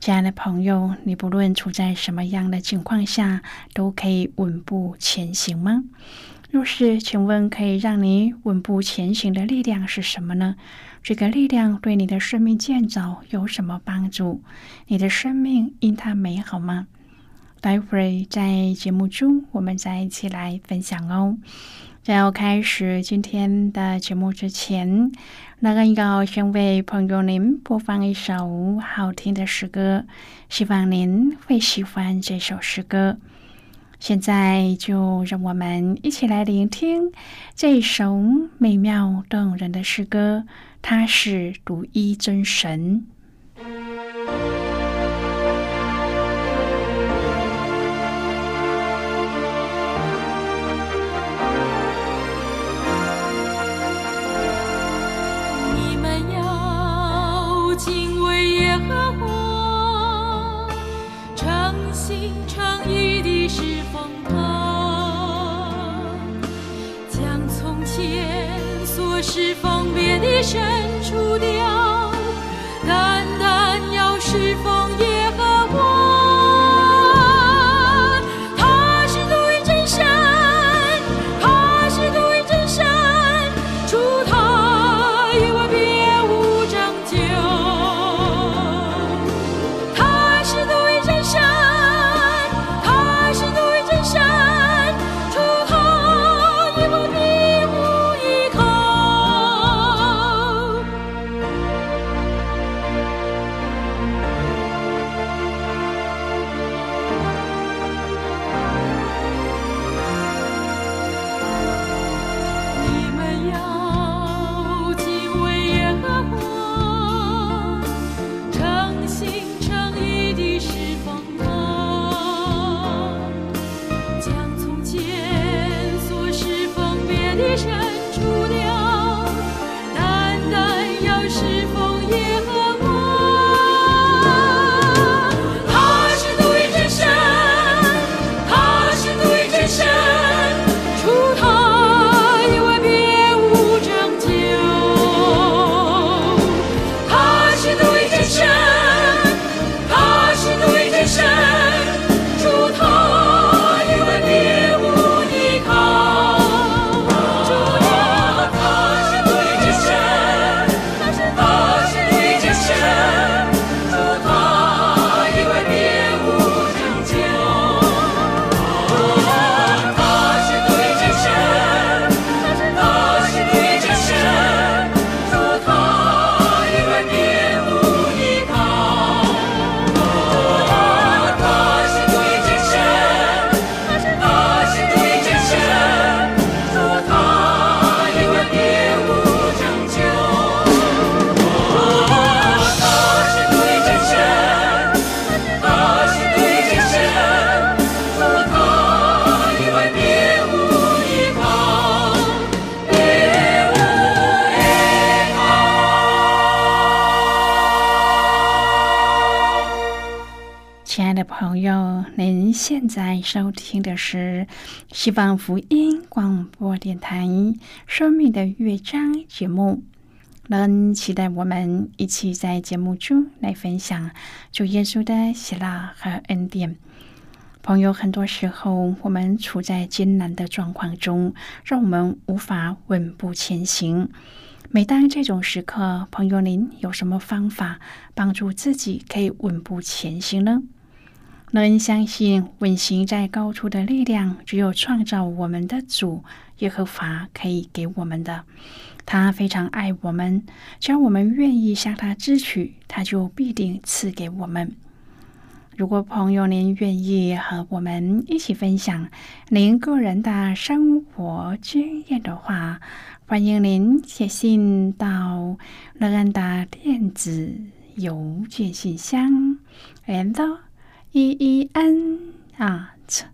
亲爱的朋友，你不论处在什么样的情况下，都可以稳步前行吗？若是，请问可以让你稳步前行的力量是什么呢？这个力量对你的生命建造有什么帮助？你的生命因它美好吗？待会儿在节目中，我们再一起来分享哦。在要开始今天的节目之前，那个要先为朋友您播放一首好听的诗歌，希望您会喜欢这首诗歌。现在就让我们一起来聆听这首美妙动人的诗歌，它是独一真神。的深处现在收听的是西方福音广播电台《生命的乐章》节目。能期待我们一起在节目中来分享主耶稣的喜乐和恩典。朋友，很多时候我们处在艰难的状况中，让我们无法稳步前行。每当这种时刻，朋友，您有什么方法帮助自己可以稳步前行呢？能相信稳行在高处的力量，只有创造我们的主耶和华可以给我们的。他非常爱我们，只要我们愿意向他支取，他就必定赐给我们。如果朋友您愿意和我们一起分享您个人的生活经验的话，欢迎您写信到乐安的电子邮件信箱，and e e n at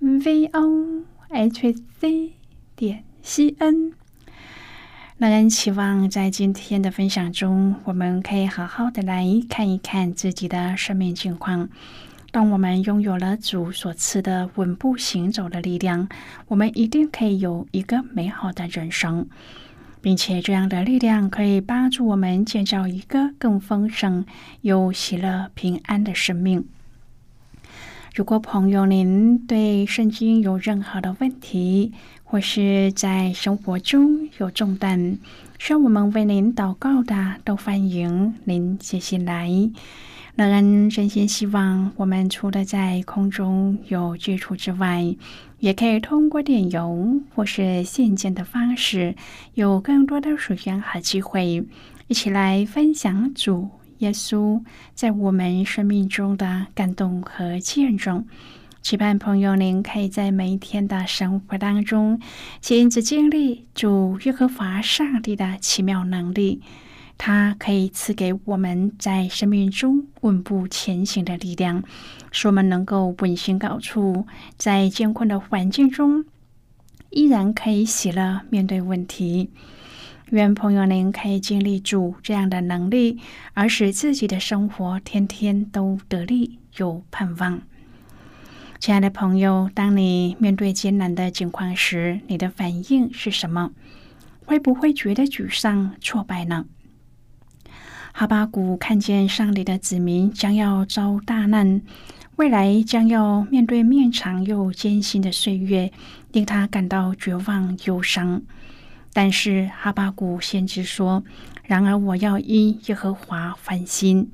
v o h c 点 c n。让人期望在今天的分享中，我们可以好好的来看一看自己的生命境况。当我们拥有了主所赐的稳步行走的力量，我们一定可以有一个美好的人生，并且这样的力量可以帮助我们建造一个更丰盛、有喜乐、平安的生命。如果朋友您对圣经有任何的问题，或是在生活中有重担，需要我们为您祷告的，都欢迎您写信来。乐恩真心希望，我们除了在空中有接触之外，也可以通过电邮或是信件的方式，有更多的时间和机会，一起来分享主耶稣在我们生命中的感动和见证。期盼朋友您可以在每一天的生活当中，亲自经历主耶和华上帝的奇妙能力。它可以赐给我们在生命中稳步前行的力量，使我们能够稳行高处，在艰困的环境中依然可以喜乐面对问题。愿朋友您可以经历住这样的能力，而使自己的生活天天都得力有盼望。亲爱的朋友，当你面对艰难的境况时，你的反应是什么？会不会觉得沮丧、挫败呢？哈巴谷看见上帝的子民将要遭大难，未来将要面对漫长又艰辛的岁月，令他感到绝望忧伤。但是哈巴谷先知说：“然而我要因耶和华欢心，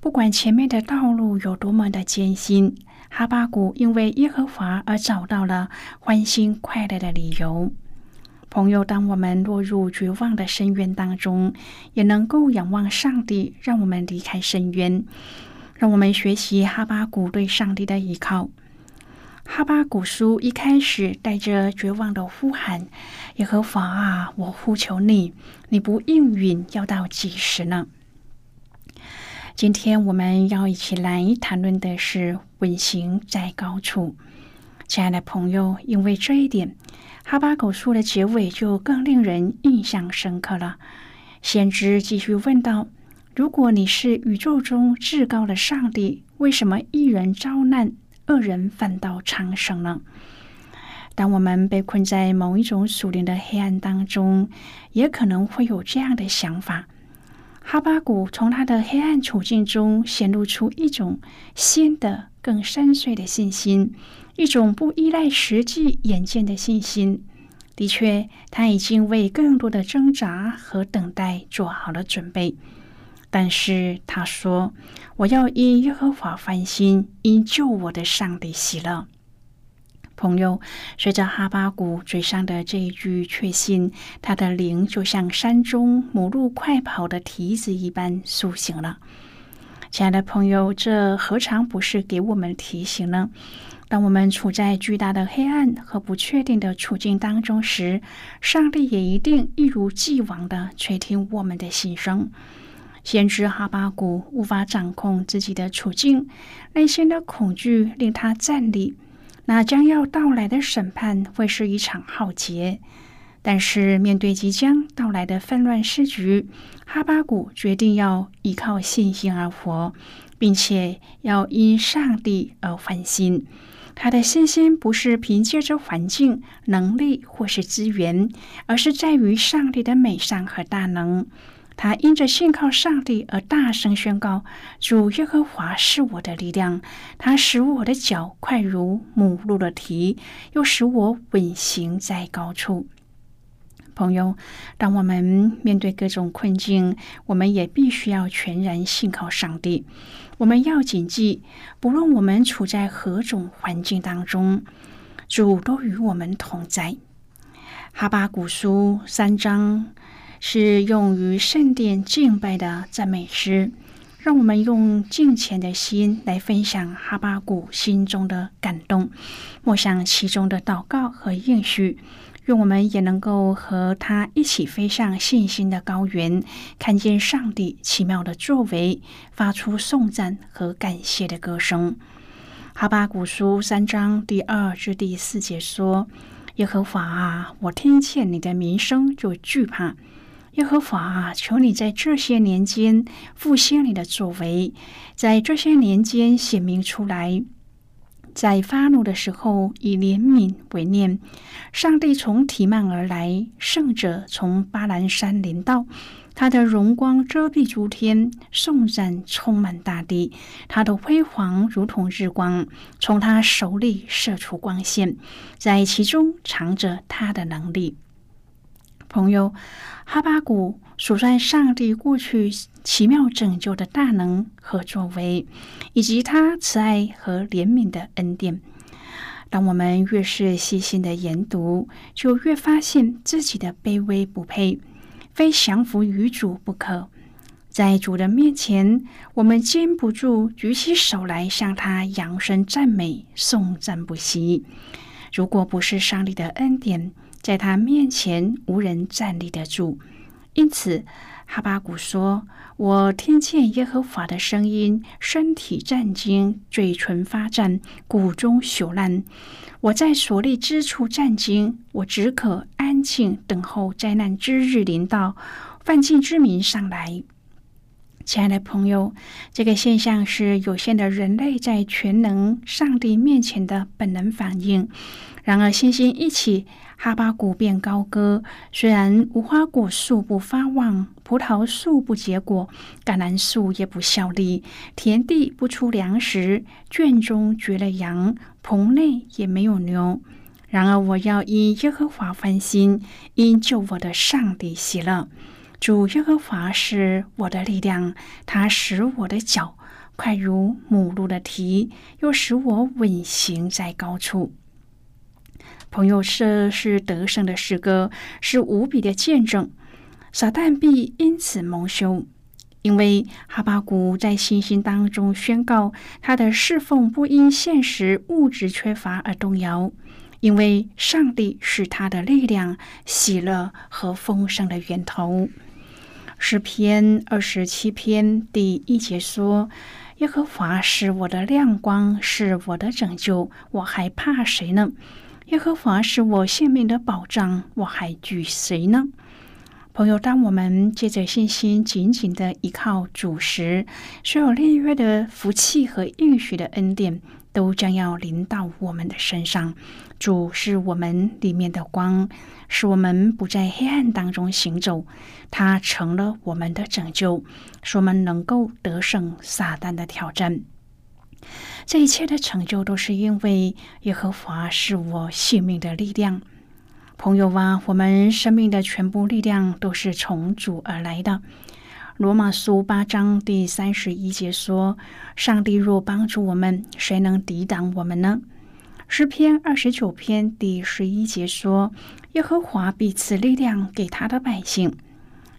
不管前面的道路有多么的艰辛，哈巴谷因为耶和华而找到了欢欣快乐的理由。”朋友，当我们落入绝望的深渊当中，也能够仰望上帝，让我们离开深渊。让我们学习哈巴谷对上帝的依靠。哈巴谷书一开始带着绝望的呼喊：“耶和华啊，我呼求你，你不应允，要到几时呢？”今天我们要一起来谈论的是稳行在高处。亲爱的朋友，因为这一点。哈巴狗书的结尾就更令人印象深刻了。先知继续问道：“如果你是宇宙中至高的上帝，为什么一人遭难，恶人反倒长生了？”当我们被困在某一种属灵的黑暗当中，也可能会有这样的想法。哈巴谷从他的黑暗处境中显露出一种新的、更深邃的信心。一种不依赖实际眼见的信心，的确，他已经为更多的挣扎和等待做好了准备。但是他说：“我要因耶和华欢心，因救我的上帝喜乐。”朋友，随着哈巴谷嘴上的这一句确信，他的灵就像山中母鹿快跑的蹄子一般苏醒了。亲爱的朋友，这何尝不是给我们提醒呢？当我们处在巨大的黑暗和不确定的处境当中时，上帝也一定一如既往的垂听我们的心声。先知哈巴谷无法掌控自己的处境，内心的恐惧令他站立。那将要到来的审判会是一场浩劫，但是面对即将到来的纷乱时局，哈巴谷决定要依靠信心而活，并且要因上帝而欢心。他的信心不是凭借着环境、能力或是资源，而是在于上帝的美善和大能。他因着信靠上帝而大声宣告：“主耶和华是我的力量，他使我的脚快如母鹿的蹄，又使我稳行在高处。”朋友，当我们面对各种困境，我们也必须要全然信靠上帝。我们要谨记，不论我们处在何种环境当中，主都与我们同在。哈巴古书三章是用于圣殿敬拜的赞美诗，让我们用敬虔的心来分享哈巴谷心中的感动，默想其中的祷告和应许。愿我们也能够和他一起飞上信心的高原，看见上帝奇妙的作为，发出颂赞和感谢的歌声。哈巴古书三章第二至第四节说：“耶和华啊，我听见你的名声就惧怕。耶和华啊，求你在这些年间复兴你的作为，在这些年间显明出来。”在发怒的时候，以怜悯为念。上帝从提曼而来，圣者从巴兰山临到，他的荣光遮蔽诸天，颂赞充满大地。他的辉煌如同日光，从他手里射出光线，在其中藏着他的能力。朋友，哈巴谷数算上帝过去奇妙拯救的大能和作为，以及他慈爱和怜悯的恩典。当我们越是细心的研读，就越发现自己的卑微不配，非降服于主不可。在主的面前，我们禁不住举起手来向他扬声赞美、颂赞不息。如果不是上帝的恩典，在他面前无人站立得住，因此哈巴谷说：“我听见耶和华的声音，身体战惊，嘴唇发颤，骨中朽烂。我在所立之处战惊，我只可安静等候灾难之日临到，犯境之民上来。”亲爱的朋友，这个现象是有限的人类在全能上帝面前的本能反应。然而，星星一起。哈巴谷便高歌：虽然无花果树不发旺，葡萄树不结果，橄榄树也不效力，田地不出粮食，圈中绝了羊，棚内也没有牛。然而，我要因耶和华欢心，因救我的上帝喜乐。主耶和华是我的力量，他使我的脚快如母鹿的蹄，又使我稳行在高处。朋友，这是得胜的诗歌，是无比的见证。撒旦必因此蒙羞，因为哈巴谷在信心当中宣告，他的侍奉不因现实物质缺乏而动摇，因为上帝是他的力量、喜乐和丰盛的源头。诗篇二十七篇第一节说：“耶和华是我的亮光，是我的拯救，我还怕谁呢？”耶和华是我性命的保障，我还惧谁呢？朋友，当我们借着信心紧紧的依靠主时，所有立约的福气和应许的恩典都将要临到我们的身上。主是我们里面的光，使我们不在黑暗当中行走。他成了我们的拯救，使我们能够得胜撒旦的挑战。这一切的成就都是因为耶和华是我性命的力量，朋友啊，我们生命的全部力量都是从主而来的。罗马书八章第三十一节说：“上帝若帮助我们，谁能抵挡我们呢？”诗篇二十九篇第十一节说：“耶和华必赐力量给他的百姓，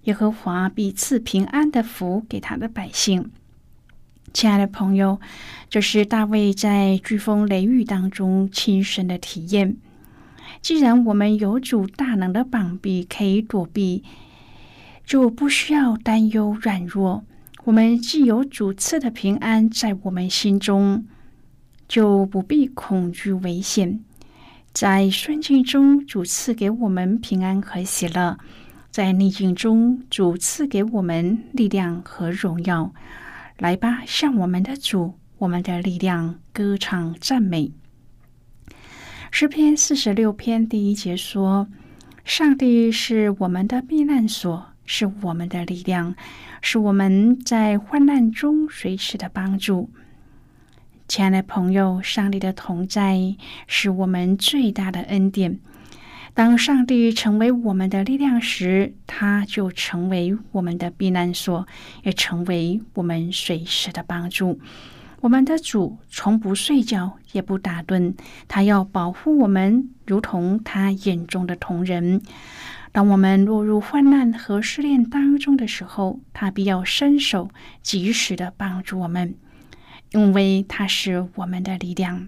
耶和华必赐平安的福给他的百姓。”亲爱的朋友，这是大卫在飓风雷雨当中亲身的体验。既然我们有主大能的膀臂可以躲避，就不需要担忧软弱。我们既有主赐的平安在我们心中，就不必恐惧危险。在顺境中，主赐给我们平安和喜乐；在逆境中，主赐给我们力量和荣耀。来吧，向我们的主，我们的力量歌唱赞美。诗篇四十六篇第一节说：“上帝是我们的避难所，是我们的力量，是我们在患难中随时的帮助。”亲爱的朋友，上帝的同在是我们最大的恩典。当上帝成为我们的力量时，他就成为我们的避难所，也成为我们随时的帮助。我们的主从不睡觉，也不打盹，他要保护我们，如同他眼中的同人。当我们落入患难和试炼当中的时候，他必要伸手及时的帮助我们，因为他是我们的力量。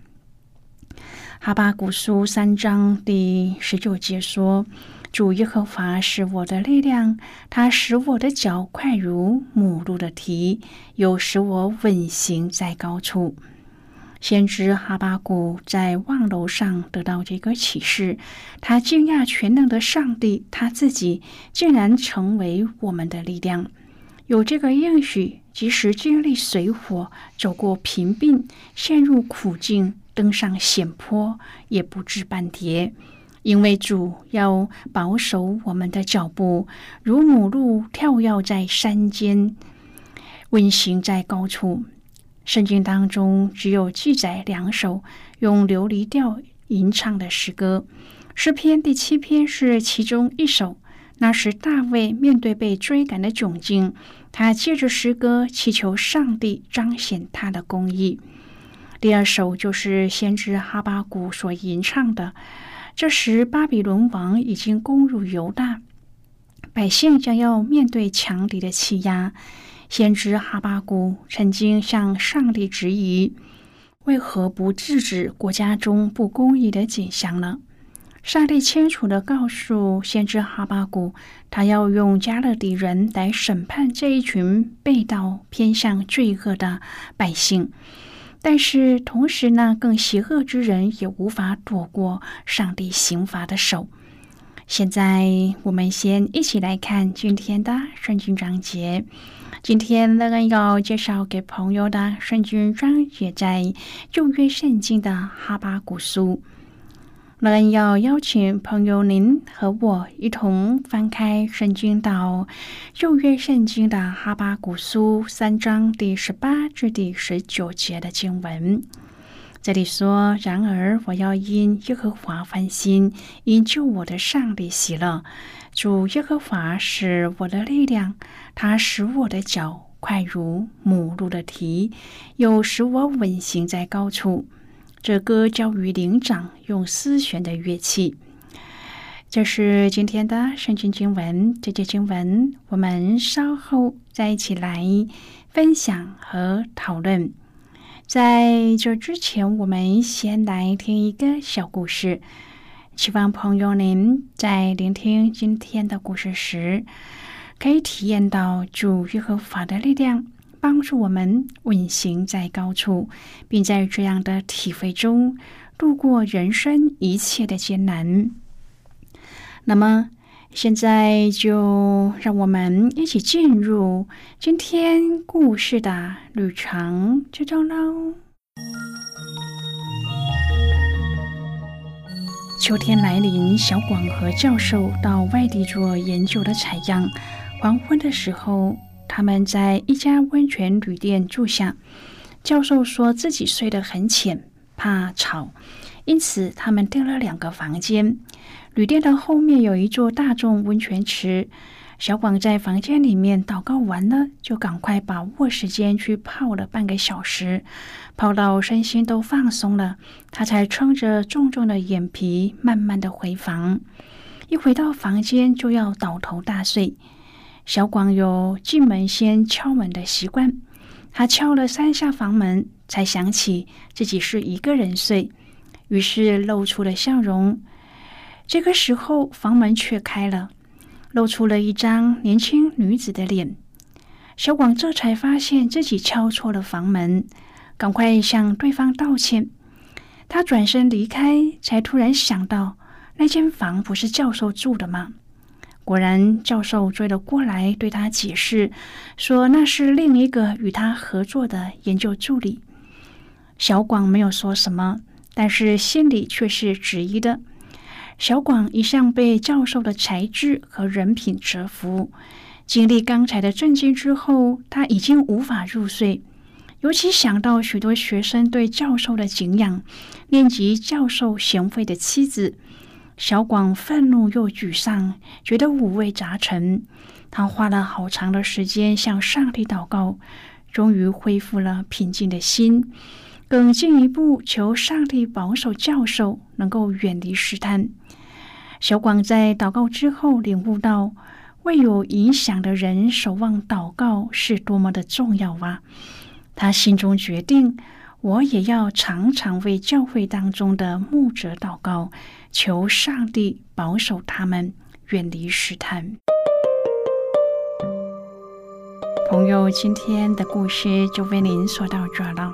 哈巴古书三章第十九节说：“主耶和华是我的力量，他使我的脚快如母鹿的蹄，又使我稳行在高处。”先知哈巴谷在望楼上得到这个启示，他惊讶全能的上帝，他自己竟然成为我们的力量。有这个应许，即使经历水火，走过贫病，陷入苦境。登上险坡也不知半跌，因为主要保守我们的脚步，如母鹿跳跃在山间，温行在高处。圣经当中只有记载两首用琉璃调吟唱的诗歌，诗篇第七篇是其中一首。那时大卫面对被追赶的窘境，他借着诗歌祈求上帝彰显他的公义。第二首就是先知哈巴谷所吟唱的。这时，巴比伦王已经攻入犹大，百姓将要面对强敌的欺压。先知哈巴谷曾经向上帝质疑：为何不制止国家中不公义的景象呢？上帝清楚的告诉先知哈巴谷，他要用加勒底人来审判这一群背道偏向罪恶的百姓。但是同时呢，更邪恶之人也无法躲过上帝刑罚的手。现在我们先一起来看今天的圣经章节。今天乐恩要介绍给朋友的圣经章节在旧约圣经的哈巴古书。乐恩要邀请朋友您和我一同翻开圣经到旧约圣经的哈巴古书三章第十八至第十九节的经文。这里说：“然而我要因耶和华欢心，因救我的上帝喜乐。主耶和华是我的力量，他使我的脚快如母鹿的蹄，又使我稳行在高处。”这歌交于灵长，用丝弦的乐器。这是今天的圣经经文。这节经文我们稍后再一起来分享和讨论。在这之前，我们先来听一个小故事。希望朋友您在聆听今天的故事时，可以体验到主耶和华的力量。帮助我们稳行在高处，并在这样的体会中度过人生一切的艰难。那么，现在就让我们一起进入今天故事的旅程之中喽。秋天来临，小广和教授到外地做研究的采样。黄昏的时候。他们在一家温泉旅店住下。教授说自己睡得很浅，怕吵，因此他们订了两个房间。旅店的后面有一座大众温泉池。小广在房间里面祷告完了，就赶快把握时间去泡了半个小时，泡到身心都放松了，他才撑着重重的眼皮，慢慢的回房。一回到房间，就要倒头大睡。小广有进门先敲门的习惯，他敲了三下房门，才想起自己是一个人睡，于是露出了笑容。这个时候，房门却开了，露出了一张年轻女子的脸。小广这才发现自己敲错了房门，赶快向对方道歉。他转身离开，才突然想到，那间房不是教授住的吗？果然，教授追了过来，对他解释说那是另一个与他合作的研究助理。小广没有说什么，但是心里却是质疑的。小广一向被教授的才智和人品折服，经历刚才的震惊之后，他已经无法入睡。尤其想到许多学生对教授的敬仰，念及教授贤惠的妻子，小广愤怒又沮丧，觉得五味杂陈。他花了好长的时间向上帝祷告，终于恢复了平静的心，更进一步求上帝保守教授能够远离试探。小广在祷告之后领悟到，为有影响的人守望祷告是多么的重要啊！他心中决定，我也要常常为教会当中的牧者祷告，求上帝保守他们远离试探。朋友，今天的故事就为您说到这了。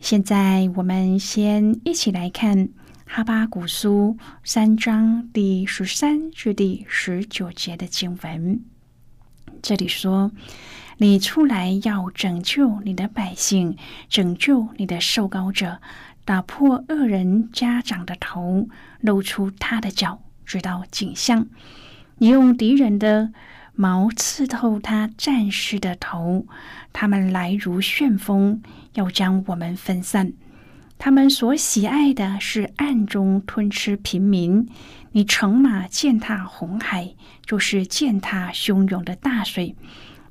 现在，我们先一起来看《哈巴古书》三章第十三至第十九节的经文。这里说。你出来要拯救你的百姓，拯救你的受膏者，打破恶人家长的头，露出他的脚，直到颈项。你用敌人的矛刺透他战士的头，他们来如旋风，要将我们分散。他们所喜爱的是暗中吞吃平民。你乘马践踏红海，就是践踏汹涌的大水。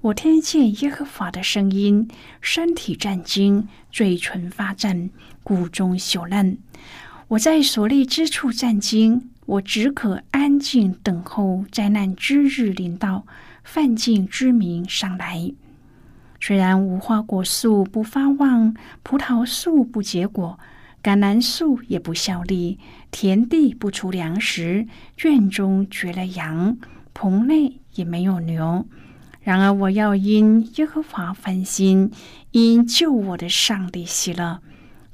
我听见耶和华的声音，身体战惊，嘴唇发战，骨中朽烂。我在所立之处战惊，我只可安静等候灾难之日临到，犯境之民上来。虽然无花果树不发旺，葡萄树不结果，橄榄树也不效力，田地不出粮食，圈中绝了羊，棚内也没有牛。然而，我要因耶和华欢心，因救我的上帝喜乐。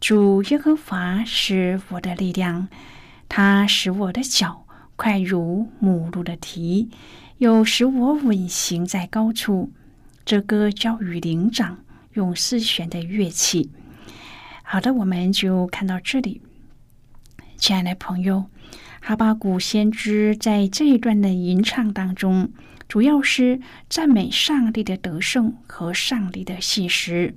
主耶和华是我的力量，它使我的脚快如母鹿的蹄，又使我稳行在高处。这歌交与灵长，用丝弦的乐器。好的，我们就看到这里，亲爱的朋友，哈巴谷先知在这一段的吟唱当中。主要是赞美上帝的得胜和上帝的信实。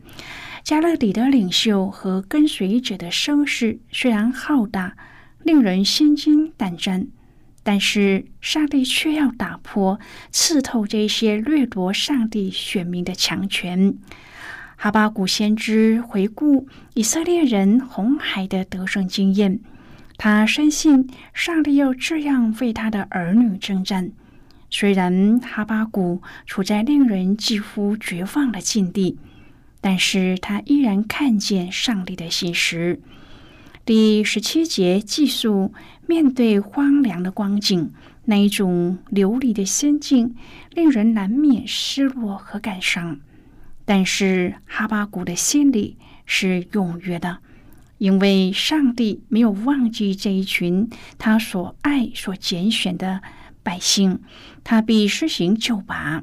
加勒底的领袖和跟随者的声势虽然浩大，令人心惊胆战，但是上帝却要打破、刺透这些掠夺上帝选民的强权。哈巴谷先知回顾以色列人红海的得胜经验，他深信上帝要这样为他的儿女征战。虽然哈巴谷处在令人几乎绝望的境地，但是他依然看见上帝的信实。第十七节记述面对荒凉的光景，那一种流离的心境，令人难免失落和感伤。但是哈巴谷的心里是踊跃的，因为上帝没有忘记这一群他所爱、所拣选的。百姓，他必施行救拔。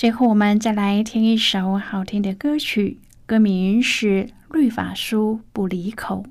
最后，我们再来听一首好听的歌曲，歌名是《律法书不离口》。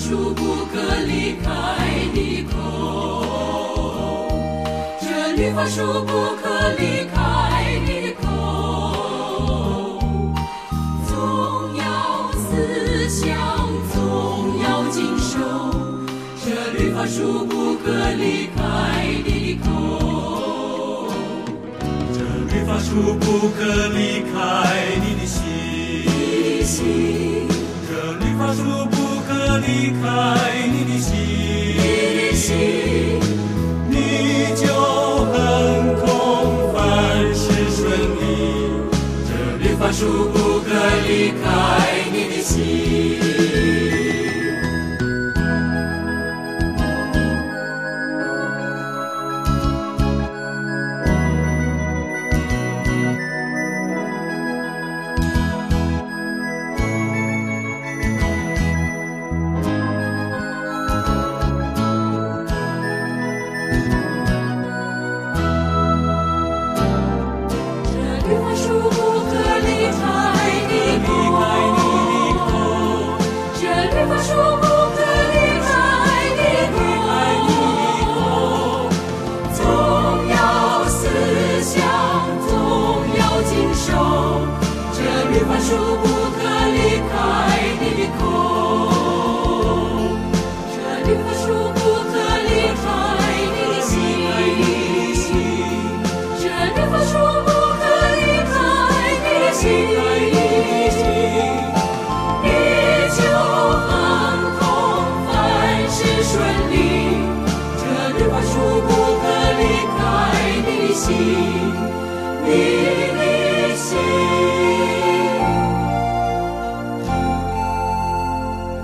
树不可离开你的口，这律法树不可离开你的口，总要思想，总要经受，这律法树不可离开你的口。这律法树不可离开你的心，心，这律法书不离开你的心，你，就很空，凡事顺利。这律法术不可离开你的心。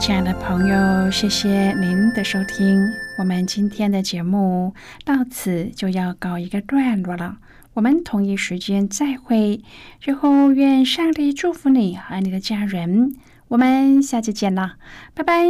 亲爱的朋友，谢谢您的收听。我们今天的节目到此就要告一个段落了。我们同一时间再会。最后，愿上帝祝福你和你的家人。我们下期见了，拜拜。